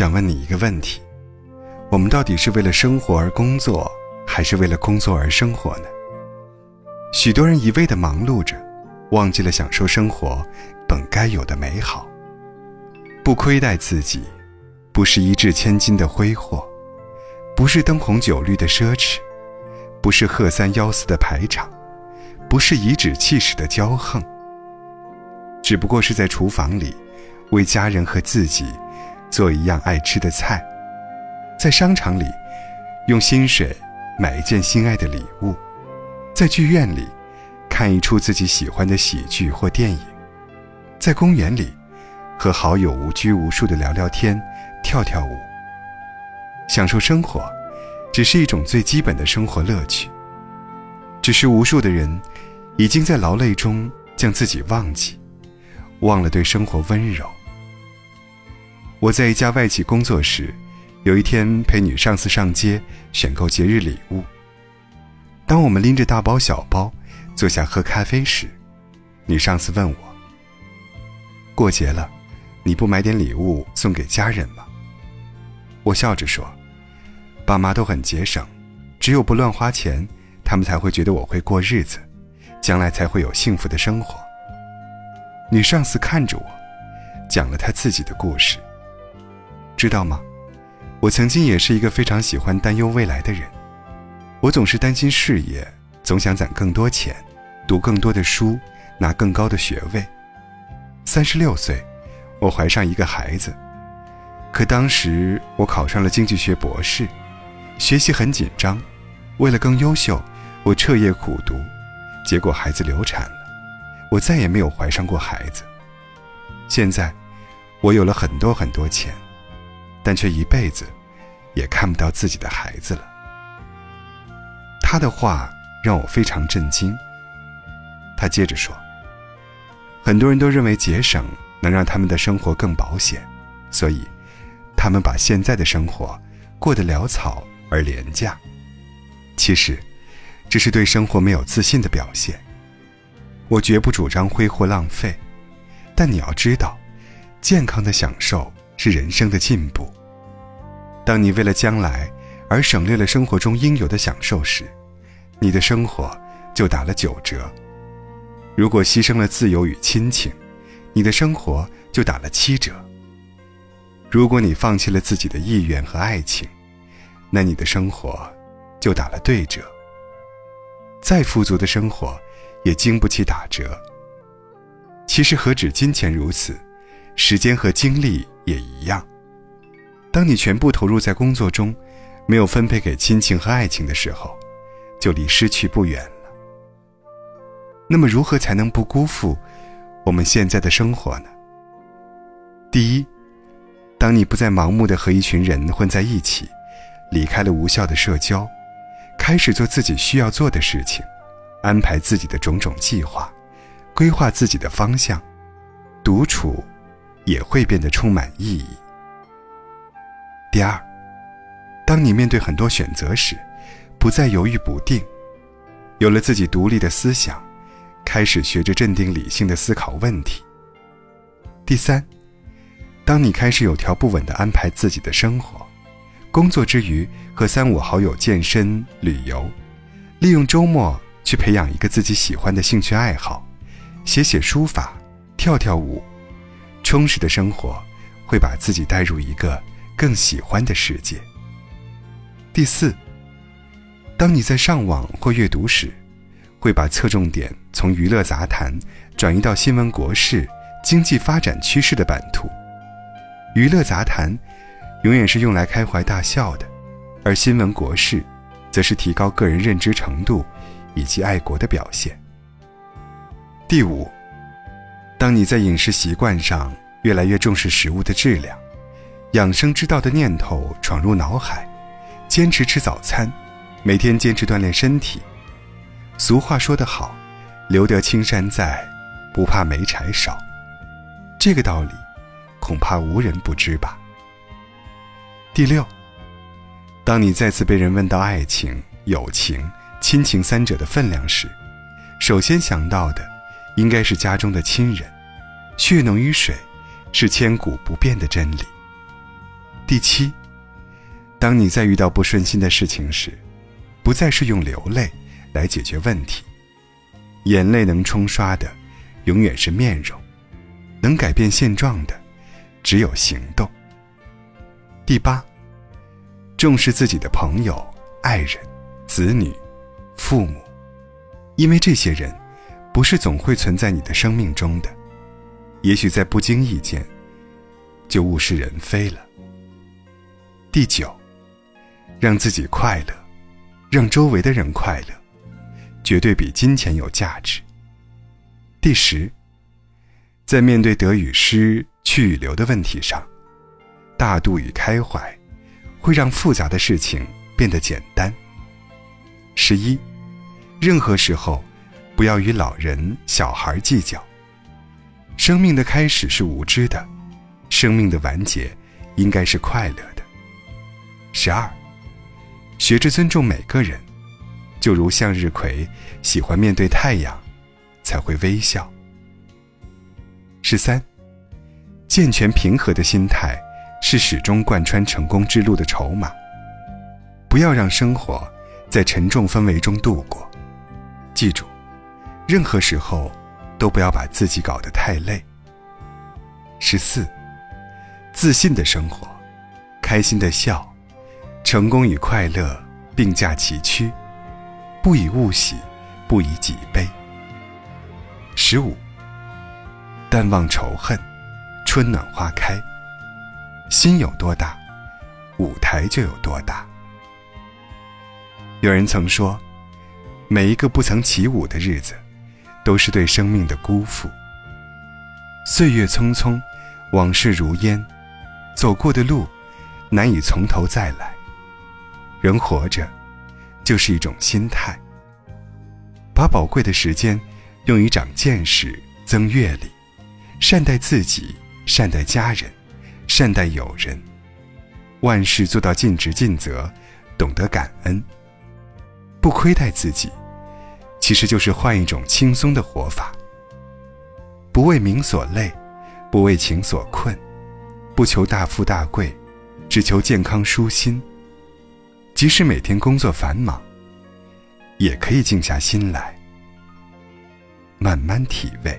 想问你一个问题：我们到底是为了生活而工作，还是为了工作而生活呢？许多人一味的忙碌着，忘记了享受生活本该有的美好。不亏待自己，不是一掷千金的挥霍，不是灯红酒绿的奢侈，不是鹤三幺四的排场，不是颐指气使的骄横。只不过是在厨房里，为家人和自己做一样爱吃的菜，在商场里，用薪水买一件心爱的礼物，在剧院里，看一出自己喜欢的喜剧或电影，在公园里，和好友无拘无束的聊聊天、跳跳舞，享受生活，只是一种最基本的生活乐趣。只是无数的人，已经在劳累中将自己忘记。忘了对生活温柔。我在一家外企工作时，有一天陪女上司上街选购节日礼物。当我们拎着大包小包坐下喝咖啡时，女上司问我：“过节了，你不买点礼物送给家人吗？”我笑着说：“爸妈都很节省，只有不乱花钱，他们才会觉得我会过日子，将来才会有幸福的生活。”女上司看着我，讲了她自己的故事。知道吗？我曾经也是一个非常喜欢担忧未来的人。我总是担心事业，总想攒更多钱，读更多的书，拿更高的学位。三十六岁，我怀上一个孩子。可当时我考上了经济学博士，学习很紧张。为了更优秀，我彻夜苦读，结果孩子流产了。我再也没有怀上过孩子。现在，我有了很多很多钱，但却一辈子也看不到自己的孩子了。他的话让我非常震惊。他接着说：“很多人都认为节省能让他们的生活更保险，所以他们把现在的生活过得潦草而廉价。其实，这是对生活没有自信的表现。”我绝不主张挥霍浪费，但你要知道，健康的享受是人生的进步。当你为了将来而省略了生活中应有的享受时，你的生活就打了九折。如果牺牲了自由与亲情，你的生活就打了七折。如果你放弃了自己的意愿和爱情，那你的生活就打了对折。再富足的生活。也经不起打折。其实何止金钱如此，时间和精力也一样。当你全部投入在工作中，没有分配给亲情和爱情的时候，就离失去不远了。那么，如何才能不辜负我们现在的生活呢？第一，当你不再盲目的和一群人混在一起，离开了无效的社交，开始做自己需要做的事情。安排自己的种种计划，规划自己的方向，独处也会变得充满意义。第二，当你面对很多选择时，不再犹豫不定，有了自己独立的思想，开始学着镇定理性的思考问题。第三，当你开始有条不紊地安排自己的生活，工作之余和三五好友健身、旅游，利用周末。去培养一个自己喜欢的兴趣爱好，写写书法，跳跳舞，充实的生活会把自己带入一个更喜欢的世界。第四，当你在上网或阅读时，会把侧重点从娱乐杂谈转移到新闻国事、经济发展趋势的版图。娱乐杂谈永远是用来开怀大笑的，而新闻国事，则是提高个人认知程度。以及爱国的表现。第五，当你在饮食习惯上越来越重视食物的质量，养生之道的念头闯入脑海，坚持吃早餐，每天坚持锻炼身体。俗话说得好，“留得青山在，不怕没柴烧。”这个道理，恐怕无人不知吧。第六，当你再次被人问到爱情、友情，亲情三者的分量时，首先想到的，应该是家中的亲人，血浓于水，是千古不变的真理。第七，当你在遇到不顺心的事情时，不再是用流泪来解决问题，眼泪能冲刷的，永远是面容；能改变现状的，只有行动。第八，重视自己的朋友、爱人、子女、父母，因为这些人，不是总会存在你的生命中的，也许在不经意间，就物是人非了。第九，让自己快乐，让周围的人快乐，绝对比金钱有价值。第十，在面对得与失、去与留的问题上。大度与开怀，会让复杂的事情变得简单。十一，任何时候，不要与老人、小孩计较。生命的开始是无知的，生命的完结应该是快乐。十二，学着尊重每个人，就如向日葵喜欢面对太阳，才会微笑。十三，健全平和的心态。是始终贯穿成功之路的筹码。不要让生活在沉重氛围中度过。记住，任何时候都不要把自己搞得太累。十四，自信的生活，开心的笑，成功与快乐并驾齐驱，不以物喜，不以己悲。十五，淡忘仇恨，春暖花开。心有多大，舞台就有多大。有人曾说，每一个不曾起舞的日子，都是对生命的辜负。岁月匆匆，往事如烟，走过的路，难以从头再来。人活着，就是一种心态。把宝贵的时间，用于长见识、增阅历，善待自己，善待家人。善待友人，万事做到尽职尽责，懂得感恩，不亏待自己，其实就是换一种轻松的活法。不为名所累，不为情所困，不求大富大贵，只求健康舒心。即使每天工作繁忙，也可以静下心来，慢慢体味。